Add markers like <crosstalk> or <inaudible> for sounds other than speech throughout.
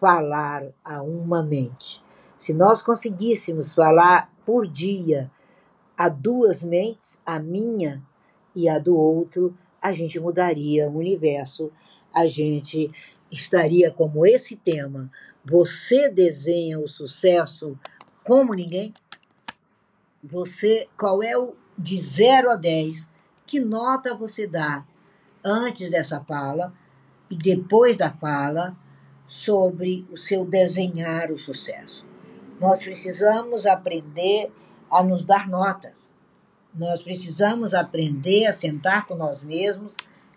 falar a uma mente. Se nós conseguíssemos falar por dia a duas mentes, a minha e a do outro, a gente mudaria o universo, a gente estaria como esse tema. Você desenha o sucesso como ninguém? Você, qual é o de 0 a 10? Que nota você dá antes dessa fala e depois da fala sobre o seu desenhar o sucesso? Nós precisamos aprender a nos dar notas. Nós precisamos aprender a sentar com nós mesmos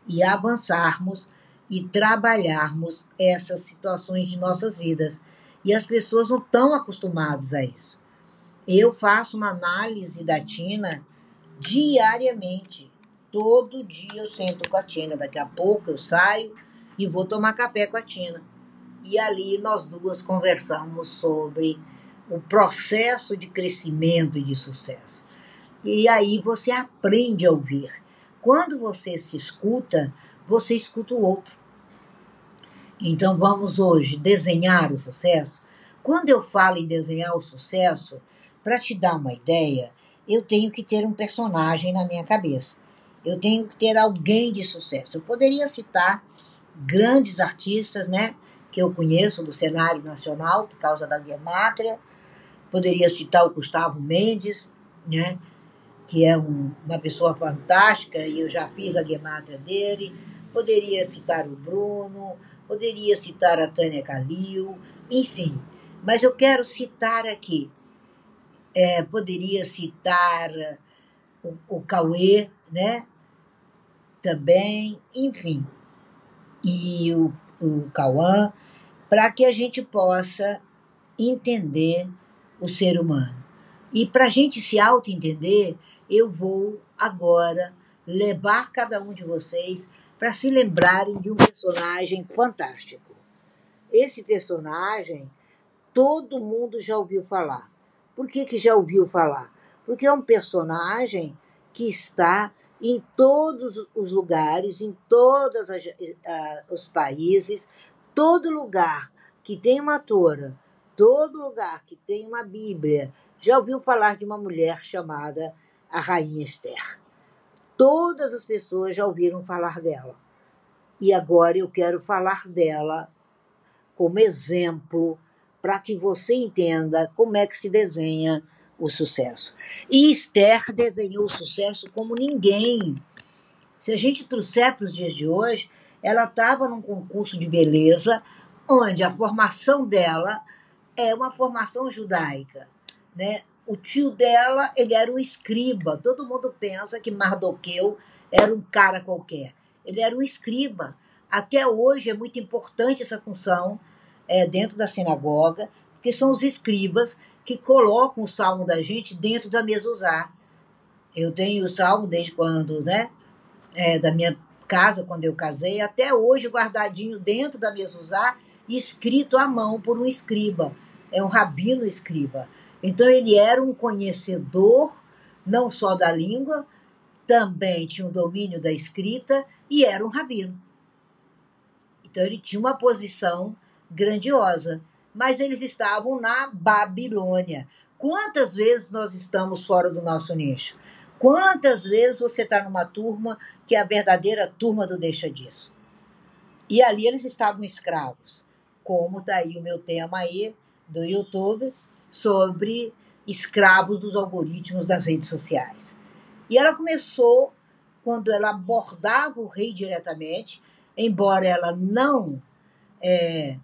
e avançarmos e trabalharmos essas situações de nossas vidas. E as pessoas não estão acostumadas a isso. Eu faço uma análise da Tina diariamente. Todo dia eu sento com a Tina. Daqui a pouco eu saio e vou tomar café com a Tina. E ali nós duas conversamos sobre o processo de crescimento e de sucesso. E aí você aprende a ouvir. Quando você se escuta, você escuta o outro. Então vamos hoje desenhar o sucesso. Quando eu falo em desenhar o sucesso, para te dar uma ideia, eu tenho que ter um personagem na minha cabeça. Eu tenho que ter alguém de sucesso. Eu poderia citar grandes artistas, né, que eu conheço do cenário nacional por causa da Guemátria, Poderia citar o Gustavo Mendes, né? que é um, uma pessoa fantástica e eu já fiz a guemátria dele. Poderia citar o Bruno, poderia citar a Tânia Calil, enfim. Mas eu quero citar aqui. É, poderia citar o, o Cauê, né? Também, enfim. E o, o Cauã, para que a gente possa entender o ser humano. E para a gente se auto-entender, eu vou agora levar cada um de vocês para se lembrarem de um personagem fantástico. Esse personagem todo mundo já ouviu falar. Por que, que já ouviu falar? Porque é um personagem que está em todos os lugares, em todos uh, os países, todo lugar que tem uma tora todo lugar que tem uma Bíblia já ouviu falar de uma mulher chamada a Rainha Esther. Todas as pessoas já ouviram falar dela. E agora eu quero falar dela como exemplo para que você entenda como é que se desenha o sucesso. E Esther desenhou o sucesso como ninguém. Se a gente trouxer para os dias de hoje, ela estava num concurso de beleza, onde a formação dela é uma formação judaica, né? O tio dela, ele era um escriba. Todo mundo pensa que Mardoqueu era um cara qualquer. Ele era um escriba. Até hoje é muito importante essa função é, dentro da sinagoga, porque são os escribas que colocam o salmo da gente dentro da mezuzá. Eu tenho o salmo desde quando, né? É, da minha casa, quando eu casei, até hoje guardadinho dentro da mezuzá, escrito à mão por um escriba é um rabino escriba. Então ele era um conhecedor não só da língua, também tinha um domínio da escrita e era um rabino. Então ele tinha uma posição grandiosa, mas eles estavam na Babilônia. Quantas vezes nós estamos fora do nosso nicho? Quantas vezes você está numa turma que é a verdadeira turma do deixa disso? E ali eles estavam escravos. Como está aí o meu tema aí, do YouTube sobre escravos dos algoritmos das redes sociais. E ela começou quando ela abordava o rei diretamente, embora ela não é,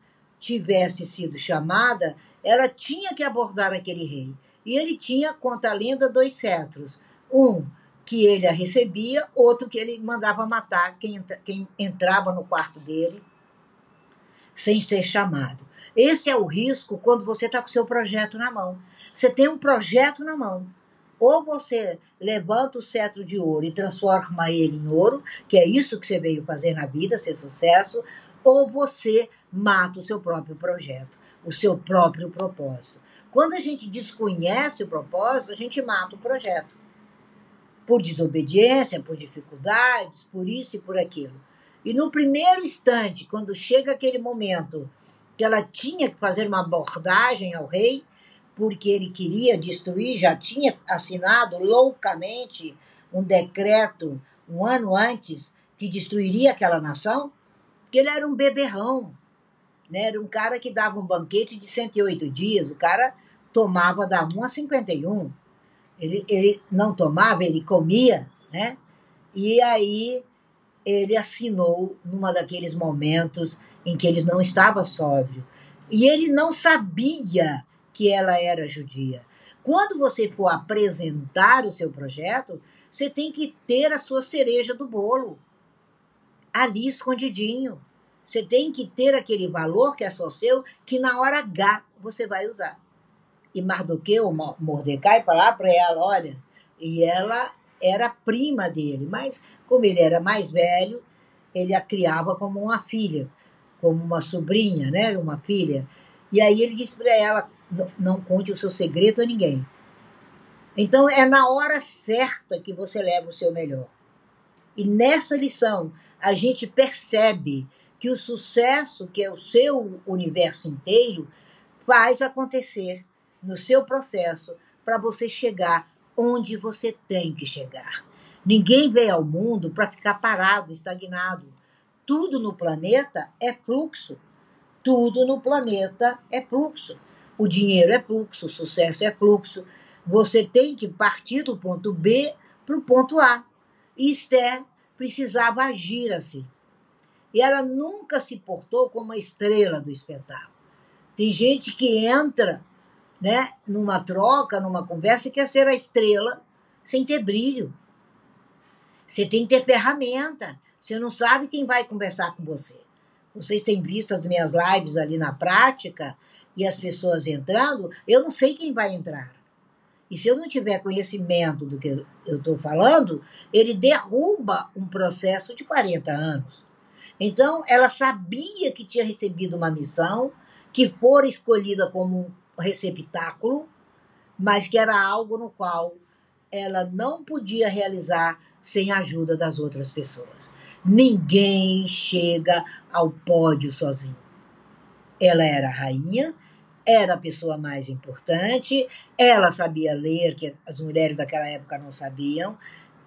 tivesse sido chamada, ela tinha que abordar aquele rei. E ele tinha, conta a lenda, dois cetros. Um que ele a recebia, outro que ele mandava matar quem, quem entrava no quarto dele sem ser chamado. Esse é o risco quando você está com seu projeto na mão. Você tem um projeto na mão. Ou você levanta o cetro de ouro e transforma ele em ouro, que é isso que você veio fazer na vida, ser sucesso, ou você mata o seu próprio projeto, o seu próprio propósito. Quando a gente desconhece o propósito, a gente mata o projeto. Por desobediência, por dificuldades, por isso e por aquilo. E no primeiro instante, quando chega aquele momento que ela tinha que fazer uma abordagem ao rei, porque ele queria destruir, já tinha assinado loucamente um decreto um ano antes que destruiria aquela nação, que ele era um beberrão, né? era um cara que dava um banquete de 108 dias, o cara tomava da 1 a 51. Ele, ele não tomava, ele comia, né? E aí ele assinou numa daqueles momentos em que ele não estava sóbrio. E ele não sabia que ela era judia. Quando você for apresentar o seu projeto, você tem que ter a sua cereja do bolo ali escondidinho. Você tem que ter aquele valor que é só seu, que na hora H você vai usar. E Mardoqueu, Mordecai, falar para ela, olha, e ela era prima dele, mas como ele era mais velho, ele a criava como uma filha como uma sobrinha, né, uma filha. E aí ele disse para ela: não conte o seu segredo a ninguém. Então é na hora certa que você leva o seu melhor. E nessa lição a gente percebe que o sucesso, que é o seu universo inteiro, faz acontecer no seu processo para você chegar onde você tem que chegar. Ninguém veio ao mundo para ficar parado, estagnado. Tudo no planeta é fluxo. Tudo no planeta é fluxo. O dinheiro é fluxo, o sucesso é fluxo. Você tem que partir do ponto B para o ponto A. E Esther precisava agir assim. E ela nunca se portou como a estrela do espetáculo. Tem gente que entra né, numa troca, numa conversa, e quer ser a estrela sem ter brilho. Você tem que ter ferramenta. Você não sabe quem vai conversar com você. Vocês têm visto as minhas lives ali na prática e as pessoas entrando, eu não sei quem vai entrar. E se eu não tiver conhecimento do que eu estou falando, ele derruba um processo de 40 anos. Então, ela sabia que tinha recebido uma missão, que fora escolhida como um receptáculo, mas que era algo no qual ela não podia realizar sem a ajuda das outras pessoas. Ninguém chega ao pódio sozinho. Ela era rainha, era a pessoa mais importante, ela sabia ler, que as mulheres daquela época não sabiam,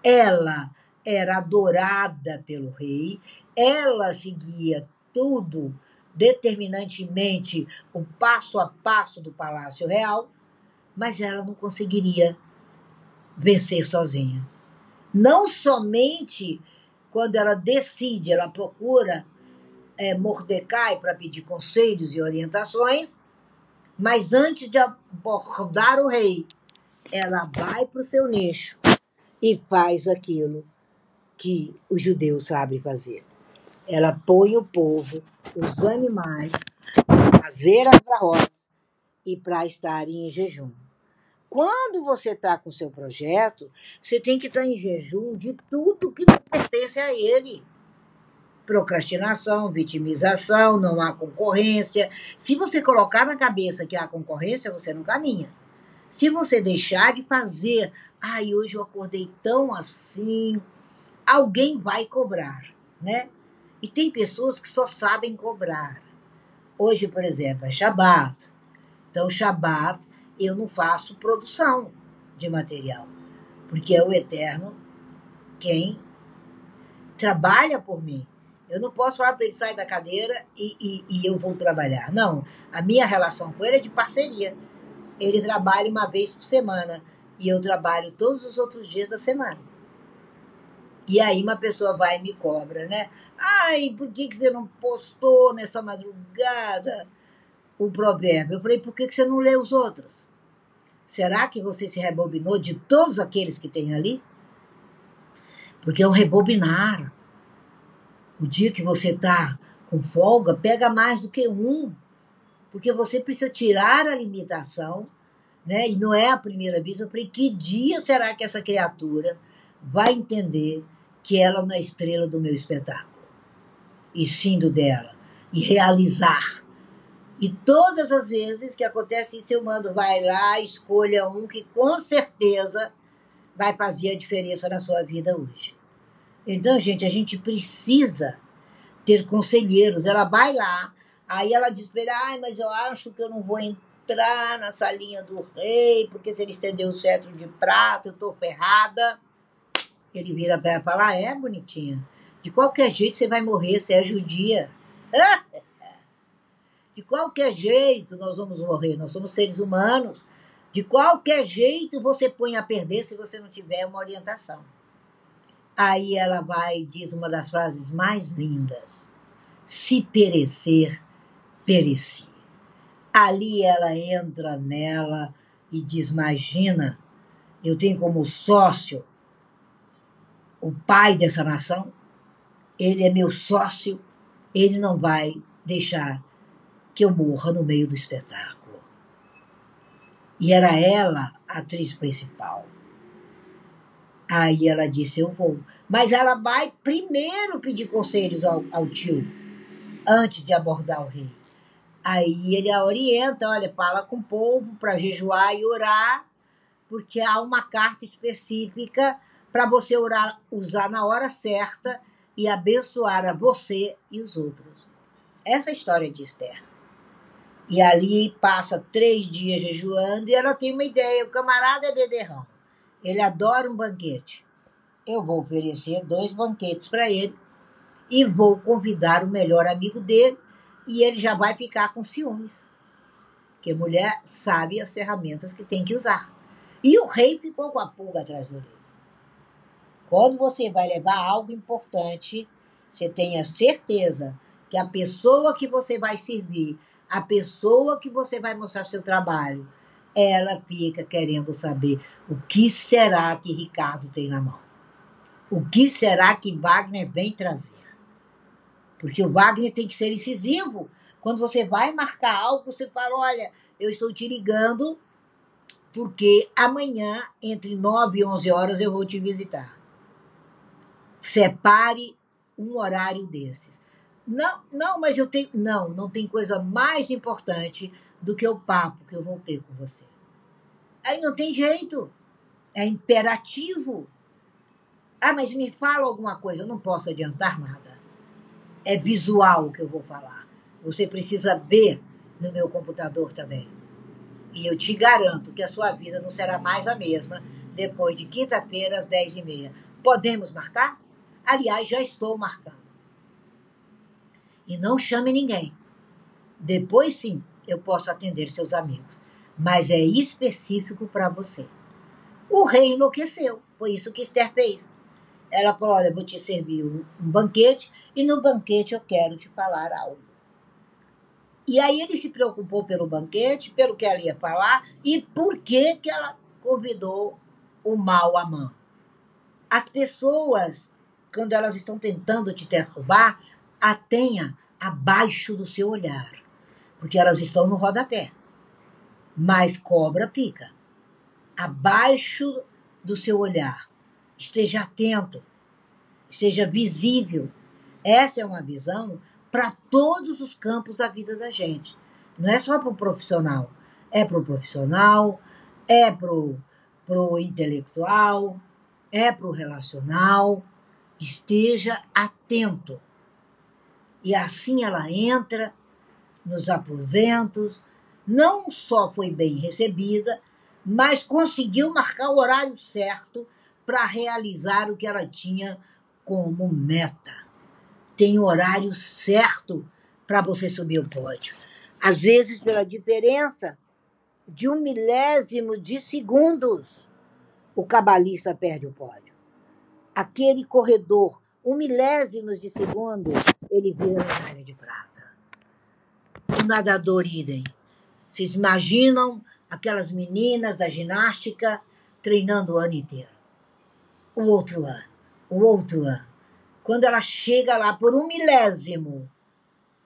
ela era adorada pelo rei, ela seguia tudo determinantemente o passo a passo do Palácio Real, mas ela não conseguiria vencer sozinha. Não somente quando ela decide, ela procura é, Mordecai para pedir conselhos e orientações, mas antes de abordar o rei, ela vai para o seu nicho e faz aquilo que os judeus sabem fazer. Ela põe o povo, os animais, para fazer as barrotas e para estarem em jejum. Quando você está com seu projeto, você tem que estar tá em jejum de tudo que não pertence a ele. Procrastinação, vitimização, não há concorrência. Se você colocar na cabeça que há concorrência, você não caminha. Se você deixar de fazer, ai, hoje eu acordei tão assim, alguém vai cobrar, né? E tem pessoas que só sabem cobrar. Hoje, por exemplo, é Shabat. Então, Shabat eu não faço produção de material, porque é o Eterno quem trabalha por mim. Eu não posso falar para ele sair da cadeira e, e, e, eu vou trabalhar. Não, a minha relação com ele é de parceria. Ele trabalha uma vez por semana e eu trabalho todos os outros dias da semana. E aí uma pessoa vai e me cobra, né? Ai, por que, que você não postou nessa madrugada o provérbio? Eu falei, por que, que você não lê os outros? Será que você se rebobinou de todos aqueles que tem ali? Porque é um rebobinar. O dia que você está com folga, pega mais do que um. Porque você precisa tirar a limitação, né? E não é a primeira vez. Eu falei, que dia será que essa criatura vai entender que ela não é estrela do meu espetáculo? E sim do dela. E realizar e todas as vezes que acontece isso, eu mando, vai lá, escolha um que com certeza vai fazer a diferença na sua vida hoje. Então, gente, a gente precisa ter conselheiros. Ela vai lá, Aí ela diz para ele, mas eu acho que eu não vou entrar na salinha do rei, porque se ele estender o cetro de prata, eu tô ferrada. Ele vira para ela e fala, ah, é, bonitinha. De qualquer jeito você vai morrer, você é judia. <laughs> De qualquer jeito nós vamos morrer, nós somos seres humanos. De qualquer jeito você põe a perder se você não tiver uma orientação. Aí ela vai e diz uma das frases mais lindas: Se perecer, pereci. Ali ela entra nela e diz: Imagina, eu tenho como sócio o pai dessa nação, ele é meu sócio, ele não vai deixar que eu morra no meio do espetáculo. E era ela a atriz principal. Aí ela disse: Eu vou. Mas ela vai primeiro pedir conselhos ao, ao tio, antes de abordar o rei. Aí ele a orienta: olha, fala com o povo para jejuar e orar, porque há uma carta específica para você orar, usar na hora certa e abençoar a você e os outros. Essa é a história de Esther. E ali passa três dias jejuando e ela tem uma ideia. O camarada é beberrão. Ele adora um banquete. Eu vou oferecer dois banquetes para ele e vou convidar o melhor amigo dele e ele já vai ficar com ciúmes. Porque mulher sabe as ferramentas que tem que usar. E o rei ficou com a pulga atrás do. Quando você vai levar algo importante, você tenha certeza que a pessoa que você vai servir a pessoa que você vai mostrar seu trabalho, ela fica querendo saber o que será que Ricardo tem na mão. O que será que Wagner vem trazer? Porque o Wagner tem que ser incisivo. Quando você vai marcar algo, você fala: olha, eu estou te ligando porque amanhã, entre 9 e 11 horas, eu vou te visitar. Separe um horário desses. Não, não, mas eu tenho. Não, não tem coisa mais importante do que o papo que eu vou ter com você. Aí não tem jeito. É imperativo. Ah, mas me fala alguma coisa. Eu não posso adiantar nada. É visual o que eu vou falar. Você precisa ver no meu computador também. E eu te garanto que a sua vida não será mais a mesma depois de quinta-feira às 10h30. Podemos marcar? Aliás, já estou marcando e não chame ninguém. Depois sim, eu posso atender seus amigos, mas é específico para você. O rei enlouqueceu, foi isso que Esther fez. Ela falou: Olha, vou te servir um banquete e no banquete eu quero te falar algo. E aí ele se preocupou pelo banquete, pelo que ela ia falar e por que, que ela convidou o mal Amã. As pessoas, quando elas estão tentando te derrubar, a tenha abaixo do seu olhar, porque elas estão no rodapé. Mas cobra pica. Abaixo do seu olhar. Esteja atento, esteja visível. Essa é uma visão para todos os campos da vida da gente. Não é só para o profissional. É para o profissional, é para o intelectual, é para o relacional. Esteja atento. E assim ela entra nos aposentos, não só foi bem recebida, mas conseguiu marcar o horário certo para realizar o que ela tinha como meta. Tem horário certo para você subir o pódio. Às vezes, pela diferença de um milésimo de segundos, o cabalista perde o pódio. Aquele corredor um milésimos de segundo, ele vira medalha de prata. O nadador idem. Vocês imaginam aquelas meninas da ginástica treinando o ano inteiro? O outro ano, o outro ano. Quando ela chega lá por um milésimo,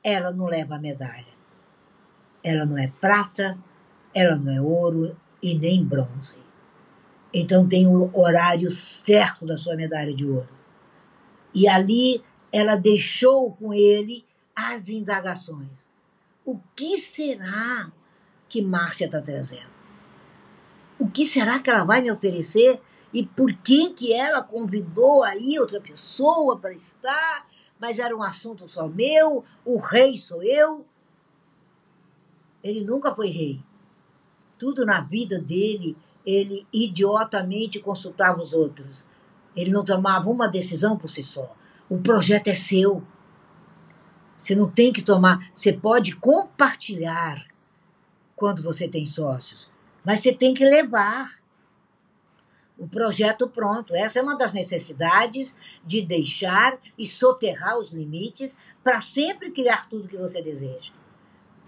ela não leva a medalha. Ela não é prata, ela não é ouro e nem bronze. Então tem o horário certo da sua medalha de ouro. E ali ela deixou com ele as indagações. O que será que Márcia está trazendo? O que será que ela vai me oferecer? E por que, que ela convidou aí outra pessoa para estar? Mas era um assunto só meu, o rei sou eu. Ele nunca foi rei. Tudo na vida dele, ele idiotamente consultava os outros. Ele não tomava uma decisão por si só. O projeto é seu. Você não tem que tomar. Você pode compartilhar quando você tem sócios, mas você tem que levar o projeto pronto. Essa é uma das necessidades de deixar e soterrar os limites para sempre criar tudo que você deseja.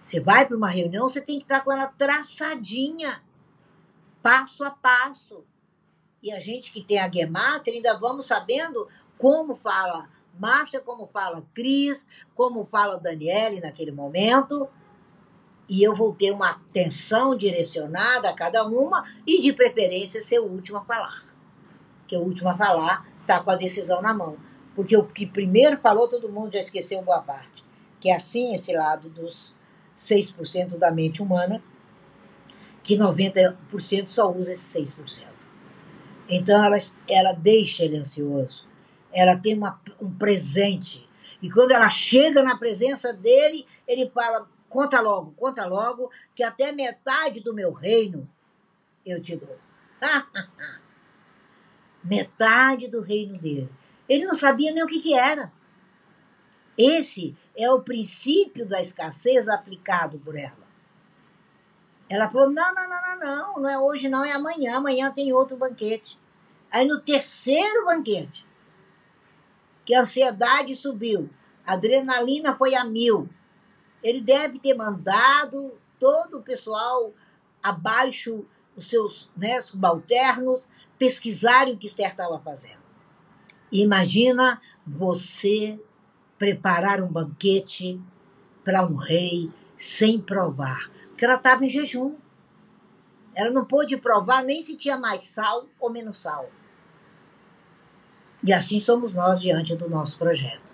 Você vai para uma reunião, você tem que estar com ela traçadinha, passo a passo. E a gente que tem a Gematria, ainda vamos sabendo como fala Márcia, como fala Cris, como fala Daniele naquele momento. E eu vou ter uma atenção direcionada a cada uma e, de preferência, ser o último a falar. Que o último a falar está com a decisão na mão. Porque o que primeiro falou, todo mundo já esqueceu boa parte. Que é assim esse lado dos 6% da mente humana, que 90% só usa esse 6%. Então ela, ela deixa ele ansioso. Ela tem uma, um presente. E quando ela chega na presença dele, ele fala: conta logo, conta logo, que até metade do meu reino eu te dou. <laughs> metade do reino dele. Ele não sabia nem o que, que era. Esse é o princípio da escassez aplicado por ela. Ela falou: não, não, não, não, não, não é hoje, não, é amanhã. Amanhã tem outro banquete. Aí no terceiro banquete, que a ansiedade subiu, a adrenalina foi a mil. Ele deve ter mandado todo o pessoal abaixo, os seus né, subalternos, pesquisarem o que Esther estava fazendo. Imagina você preparar um banquete para um rei sem provar, porque ela estava em jejum. Ela não pôde provar nem se tinha mais sal ou menos sal. E assim somos nós diante do nosso projeto.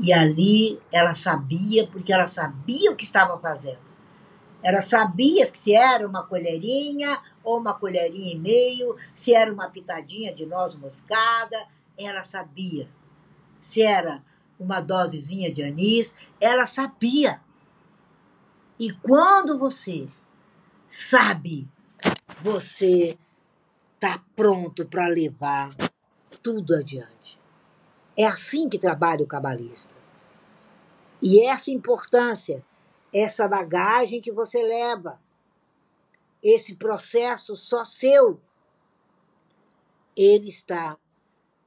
E ali ela sabia, porque ela sabia o que estava fazendo. Ela sabia se era uma colherinha ou uma colherinha e meio, se era uma pitadinha de noz moscada, ela sabia. Se era uma dosezinha de anis, ela sabia. E quando você sabe, você está pronto para levar tudo adiante. É assim que trabalha o cabalista. E essa importância, essa bagagem que você leva, esse processo só seu, ele está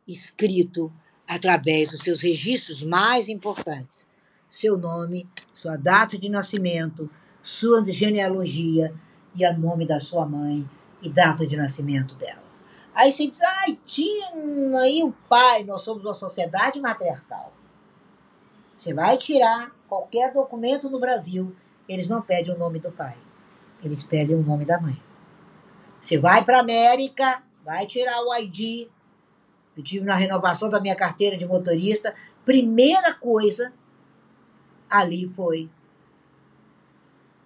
escrito através dos seus registros mais importantes: seu nome, sua data de nascimento, sua genealogia e o nome da sua mãe e data de nascimento dela. Aí você diz, ai, Tina, e o pai? Nós somos uma sociedade matriarcal. Você vai tirar qualquer documento no Brasil, eles não pedem o nome do pai, eles pedem o nome da mãe. Você vai para a América, vai tirar o ID. Eu tive na renovação da minha carteira de motorista, primeira coisa ali foi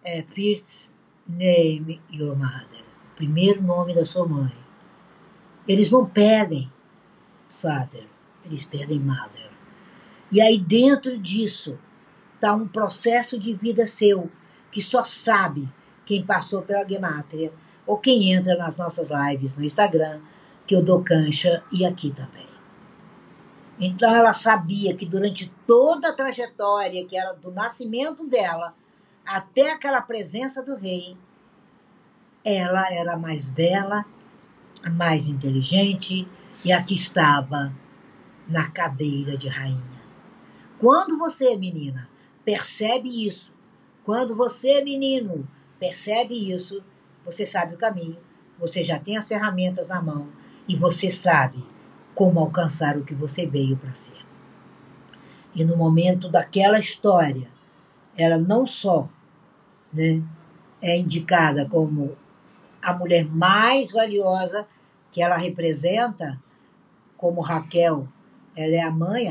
é, first name your mother primeiro nome da sua mãe. Eles não pedem father, eles pedem mother. E aí dentro disso está um processo de vida seu que só sabe quem passou pela gemátria ou quem entra nas nossas lives no Instagram, que eu dou cancha e aqui também. Então ela sabia que durante toda a trajetória que era do nascimento dela até aquela presença do rei, ela era mais bela, mais inteligente e a que estava na cadeira de rainha. Quando você, menina, percebe isso, quando você, menino, percebe isso, você sabe o caminho, você já tem as ferramentas na mão e você sabe como alcançar o que você veio para ser. E no momento daquela história, ela não só né, é indicada como a mulher mais valiosa que ela representa, como Raquel, ela é a mãe,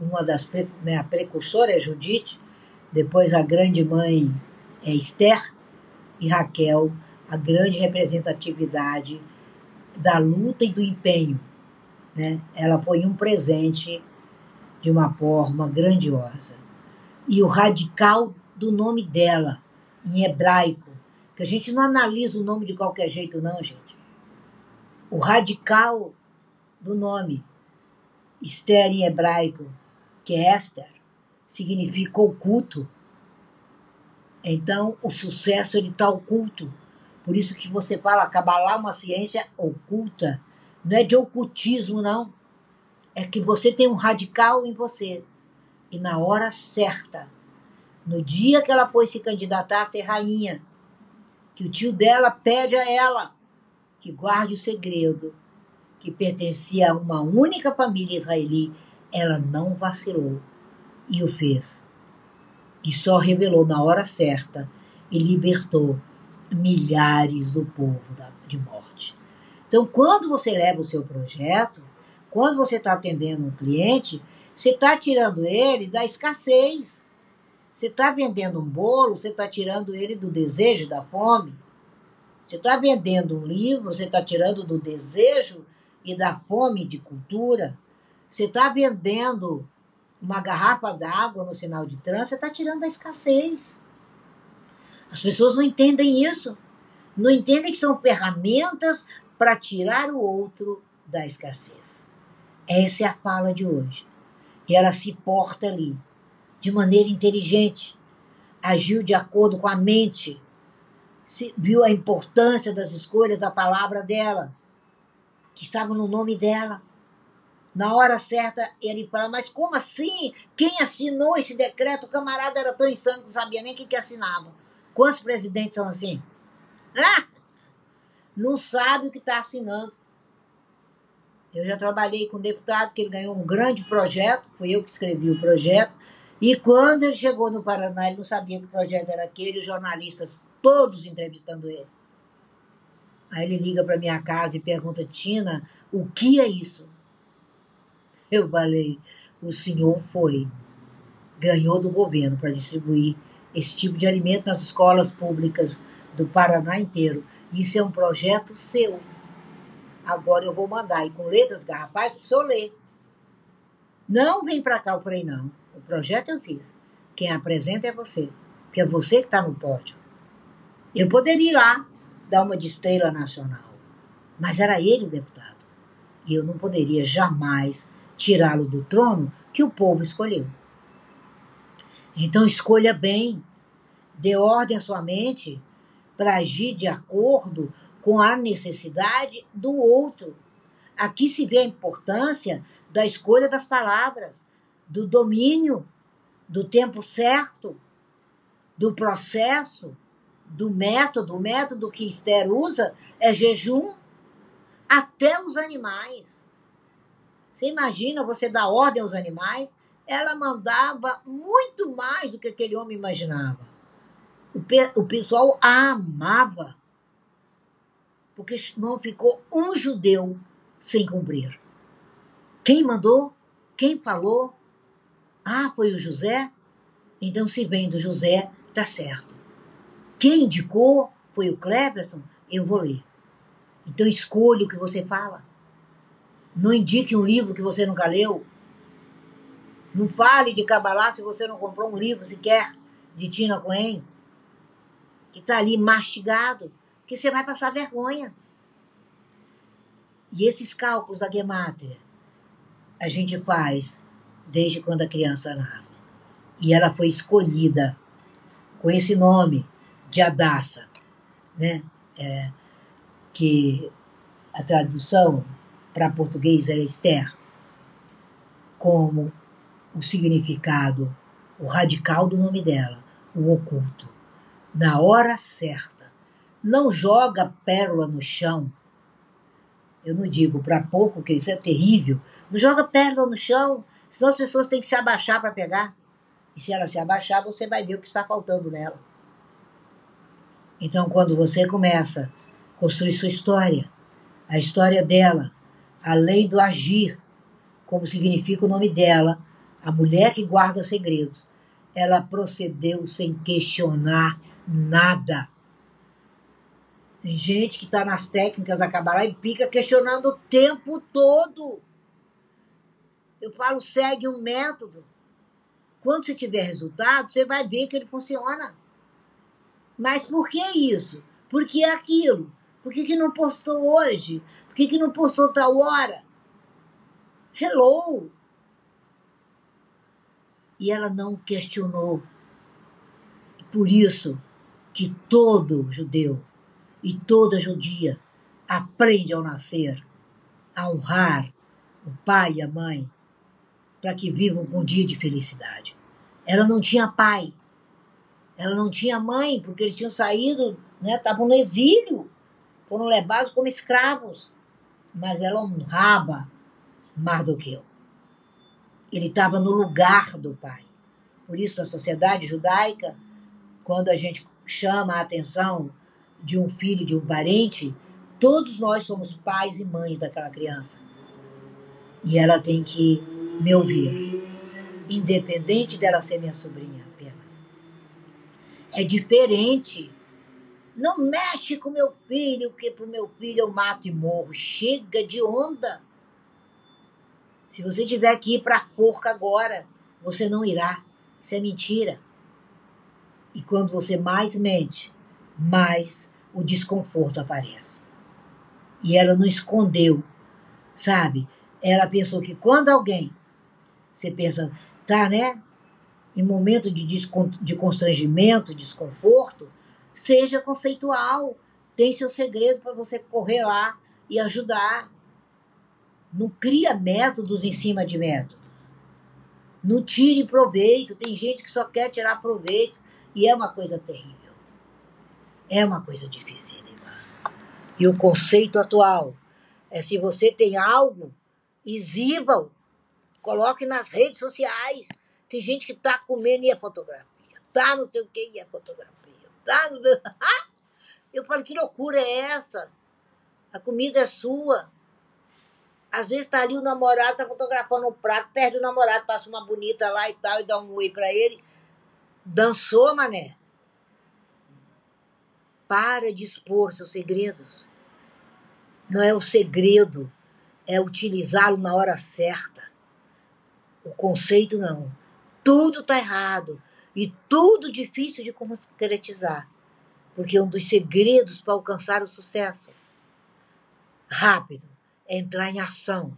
uma das né, a precursora é Judite, depois a grande mãe é Esther e Raquel, a grande representatividade da luta e do empenho. Né? Ela foi um presente de uma forma grandiosa. E o radical do nome dela, em hebraico. Que a gente não analisa o nome de qualquer jeito, não, gente. O radical do nome, Esther em hebraico, que é Esther, significa oculto. Então, o sucesso está oculto. Por isso que você fala, Kabbalah é uma ciência oculta. Não é de ocultismo, não. É que você tem um radical em você. E na hora certa, no dia que ela foi se candidatar a ser rainha, que o tio dela pede a ela que guarde o segredo que pertencia a uma única família israelí, ela não vacilou e o fez. E só revelou na hora certa e libertou milhares do povo de morte. Então, quando você leva o seu projeto, quando você está atendendo um cliente, você está tirando ele da escassez. Você está vendendo um bolo, você está tirando ele do desejo, da fome. Você está vendendo um livro, você está tirando do desejo e da fome de cultura. Você está vendendo uma garrafa d'água no sinal de trânsito, você está tirando da escassez. As pessoas não entendem isso. Não entendem que são ferramentas para tirar o outro da escassez. Essa é a fala de hoje. E ela se porta ali de maneira inteligente, agiu de acordo com a mente, viu a importância das escolhas da palavra dela, que estava no nome dela. Na hora certa, ele fala, mas como assim? Quem assinou esse decreto? O camarada era tão insano que não sabia nem quem que assinava. Quantos presidentes são assim? Não sabe o que está assinando. Eu já trabalhei com um deputado que ele ganhou um grande projeto, foi eu que escrevi o projeto, e quando ele chegou no Paraná, ele não sabia que projeto era aquele, os jornalistas todos entrevistando ele. Aí ele liga para minha casa e pergunta, Tina, o que é isso? Eu falei, o senhor foi, ganhou do governo para distribuir esse tipo de alimento nas escolas públicas do Paraná inteiro. Isso é um projeto seu. Agora eu vou mandar, e com letras garrafais, o senhor ler. Não vem para cá, eu falei, não. Projeto eu fiz. Quem apresenta é você. Porque é você que está no pódio. Eu poderia ir lá, dar uma de estrela nacional. Mas era ele o deputado. E eu não poderia jamais tirá-lo do trono que o povo escolheu. Então escolha bem, dê ordem à sua mente para agir de acordo com a necessidade do outro. Aqui se vê a importância da escolha das palavras, do domínio, do tempo certo, do processo, do método. O método que Esther usa é jejum até os animais. Você imagina você dar ordem aos animais? Ela mandava muito mais do que aquele homem imaginava. O, pe o pessoal a amava, porque não ficou um judeu sem cumprir. Quem mandou? Quem falou? Ah, foi o José? Então, se vem do José, tá certo. Quem indicou foi o Cleberson? Eu vou ler. Então, escolha o que você fala. Não indique um livro que você nunca leu. Não fale de Kabbalah se você não comprou um livro sequer de Tina Cohen que está ali mastigado, que você vai passar vergonha. E esses cálculos da gematria a gente faz desde quando a criança nasce. E ela foi escolhida com esse nome de Adassa, né? É, que a tradução para português é Esther, como o significado, o radical do nome dela, o oculto na hora certa. Não joga pérola no chão. Eu não digo para pouco, que isso é terrível. Não joga pérola no chão, senão as pessoas têm que se abaixar para pegar. E se ela se abaixar, você vai ver o que está faltando nela. Então, quando você começa a construir sua história, a história dela, além do agir, como significa o nome dela, a mulher que guarda segredos, ela procedeu sem questionar nada. Tem gente que está nas técnicas da Kabbalah e fica questionando o tempo todo. Eu falo, segue um método. Quando você tiver resultado, você vai ver que ele funciona. Mas por que isso? Por que aquilo? Por que, que não postou hoje? Por que, que não postou tal hora? Hello! E ela não questionou. Por isso que todo judeu e toda judia aprende ao nascer a honrar o pai e a mãe para que vivam um dia de felicidade. Ela não tinha pai, ela não tinha mãe, porque eles tinham saído, né, estavam no exílio, foram levados como escravos, mas ela honrava Mardoqueu. Ele estava no lugar do pai. Por isso, na sociedade judaica, quando a gente chama a atenção de um filho, de um parente, todos nós somos pais e mães daquela criança. E ela tem que me ouvir, independente dela ser minha sobrinha apenas. É diferente. Não mexe com meu filho, que pro meu filho eu mato e morro. Chega de onda. Se você tiver que ir para a forca agora, você não irá. Isso é mentira. E quando você mais mente, mais o desconforto aparece. E ela não escondeu, sabe? Ela pensou que quando alguém, você pensa, tá, né? Em momento de, de constrangimento, desconforto, seja conceitual. Tem seu segredo para você correr lá e ajudar. Não cria métodos em cima de métodos. Não tire proveito. Tem gente que só quer tirar proveito. E é uma coisa terrível. É uma coisa difícil. E o conceito atual é se você tem algo exiba-o. Coloque nas redes sociais. Tem gente que tá comendo e é fotografia. Tá não sei o que e é fotografia. Tá no... <laughs> Eu falo, que loucura é essa? A comida é sua. Às vezes tá ali o namorado, tá fotografando um prato, perde o namorado, passa uma bonita lá e tal, e dá um oi pra ele. Dançou, mané. Para de expor seus segredos. Não é o segredo é utilizá-lo na hora certa. O conceito não. Tudo está errado. E tudo difícil de concretizar, porque um dos segredos para alcançar o sucesso rápido é entrar em ação,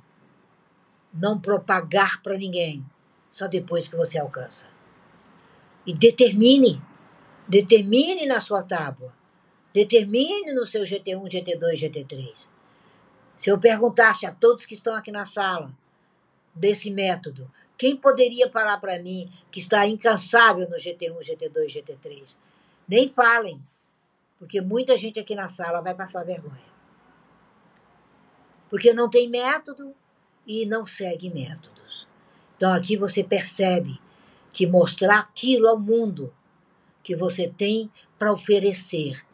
não propagar para ninguém, só depois que você alcança. E determine, determine na sua tábua, determine no seu GT1, GT2, GT3 se eu perguntasse a todos que estão aqui na sala desse método, quem poderia falar para mim que está incansável no GT1, GT2, GT3? Nem falem, porque muita gente aqui na sala vai passar vergonha. Porque não tem método e não segue métodos. Então aqui você percebe que mostrar aquilo ao mundo que você tem para oferecer.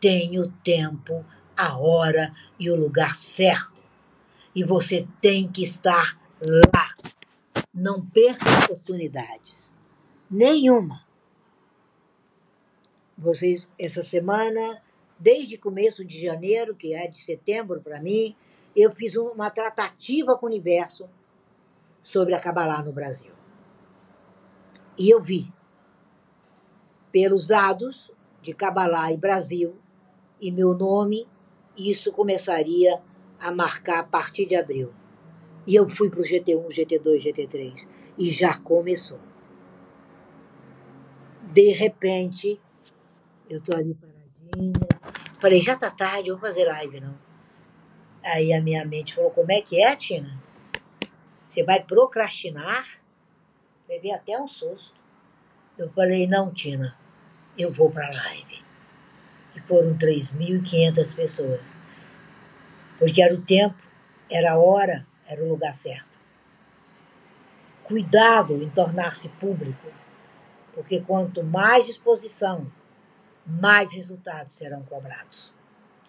Tenho tempo a hora e o lugar certo. E você tem que estar lá. Não perca oportunidades. Nenhuma. Vocês, essa semana, desde começo de janeiro, que é de setembro para mim, eu fiz uma tratativa com o universo sobre a Kabbalah no Brasil. E eu vi, pelos dados de Kabbalah e Brasil, e meu nome isso começaria a marcar a partir de abril. E eu fui para o GT1, GT2, GT3 e já começou. De repente, eu tô ali paradinha. Falei, já tá tarde, vou fazer live, não. Aí a minha mente falou, como é que é, Tina? Você vai procrastinar? Levei até um susto. Eu falei, não, Tina, eu vou para live que foram 3.500 pessoas. Porque era o tempo, era a hora, era o lugar certo. Cuidado em tornar-se público, porque quanto mais exposição, mais resultados serão cobrados.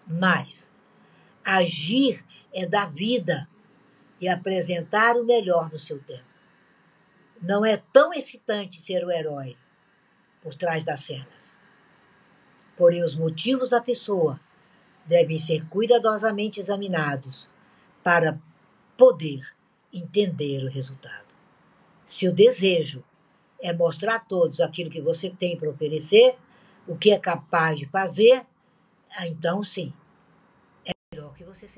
Mais. Agir é dar vida e apresentar o melhor no seu tempo. Não é tão excitante ser o herói por trás das cenas. Porém, os motivos da pessoa devem ser cuidadosamente examinados para poder entender o resultado. Se o desejo é mostrar a todos aquilo que você tem para oferecer, o que é capaz de fazer, ah, então sim, é melhor que você seja